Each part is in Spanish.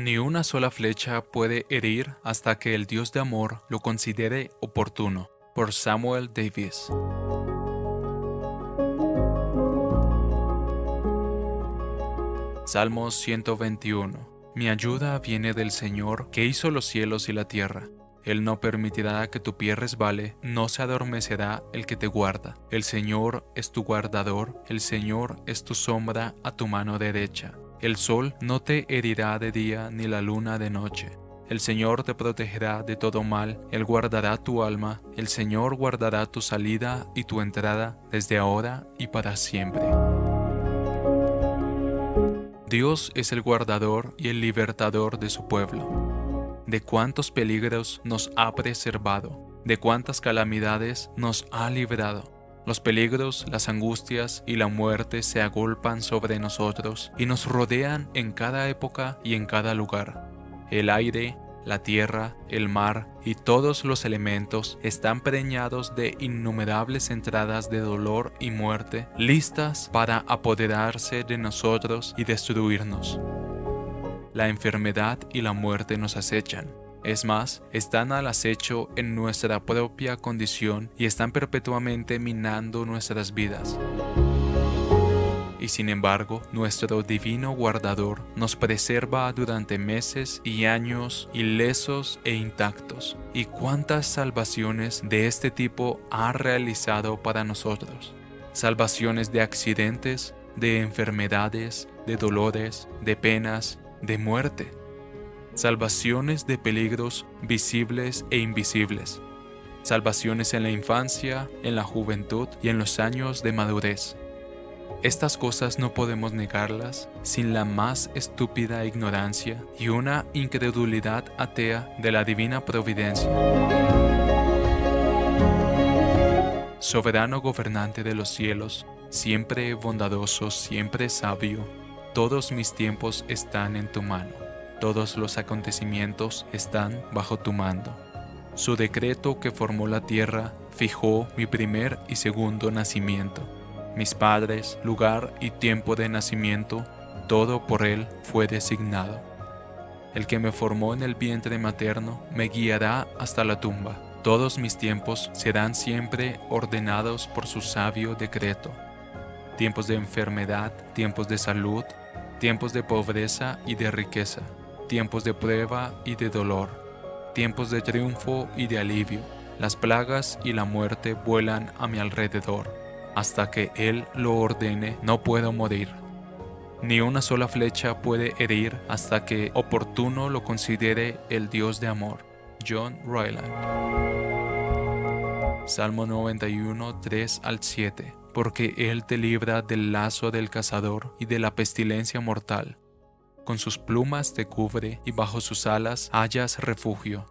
Ni una sola flecha puede herir hasta que el Dios de amor lo considere oportuno. Por Samuel Davis. Salmos 121. Mi ayuda viene del Señor que hizo los cielos y la tierra. Él no permitirá que tu pie resbale, no se adormecerá el que te guarda. El Señor es tu guardador, el Señor es tu sombra a tu mano derecha. El sol no te herirá de día ni la luna de noche. El Señor te protegerá de todo mal, Él guardará tu alma, el Señor guardará tu salida y tu entrada desde ahora y para siempre. Dios es el guardador y el libertador de su pueblo. De cuántos peligros nos ha preservado, de cuántas calamidades nos ha librado. Los peligros, las angustias y la muerte se agolpan sobre nosotros y nos rodean en cada época y en cada lugar. El aire, la tierra, el mar y todos los elementos están preñados de innumerables entradas de dolor y muerte, listas para apoderarse de nosotros y destruirnos. La enfermedad y la muerte nos acechan. Es más, están al acecho en nuestra propia condición y están perpetuamente minando nuestras vidas y sin embargo nuestro divino guardador nos preserva durante meses y años ilesos e intactos. ¿Y cuántas salvaciones de este tipo ha realizado para nosotros? Salvaciones de accidentes, de enfermedades, de dolores, de penas, de muerte. Salvaciones de peligros visibles e invisibles. Salvaciones en la infancia, en la juventud y en los años de madurez estas cosas no podemos negarlas sin la más estúpida ignorancia y una incredulidad atea de la divina providencia. Soberano gobernante de los cielos, siempre bondadoso, siempre sabio, todos mis tiempos están en tu mano, todos los acontecimientos están bajo tu mando. Su decreto que formó la tierra fijó mi primer y segundo nacimiento mis padres, lugar y tiempo de nacimiento, todo por Él fue designado. El que me formó en el vientre materno me guiará hasta la tumba. Todos mis tiempos serán siempre ordenados por su sabio decreto. Tiempos de enfermedad, tiempos de salud, tiempos de pobreza y de riqueza, tiempos de prueba y de dolor, tiempos de triunfo y de alivio. Las plagas y la muerte vuelan a mi alrededor hasta que Él lo ordene, no puedo morir. Ni una sola flecha puede herir hasta que oportuno lo considere el Dios de amor. John Ryland. Salmo 91, 3 al 7. Porque Él te libra del lazo del cazador y de la pestilencia mortal. Con sus plumas te cubre y bajo sus alas hallas refugio.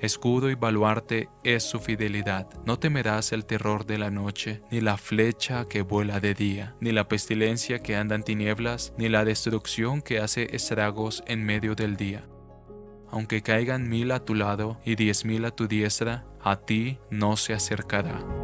Escudo y baluarte es su fidelidad. No temerás el terror de la noche, ni la flecha que vuela de día, ni la pestilencia que anda en tinieblas, ni la destrucción que hace estragos en medio del día. Aunque caigan mil a tu lado y diez mil a tu diestra, a ti no se acercará.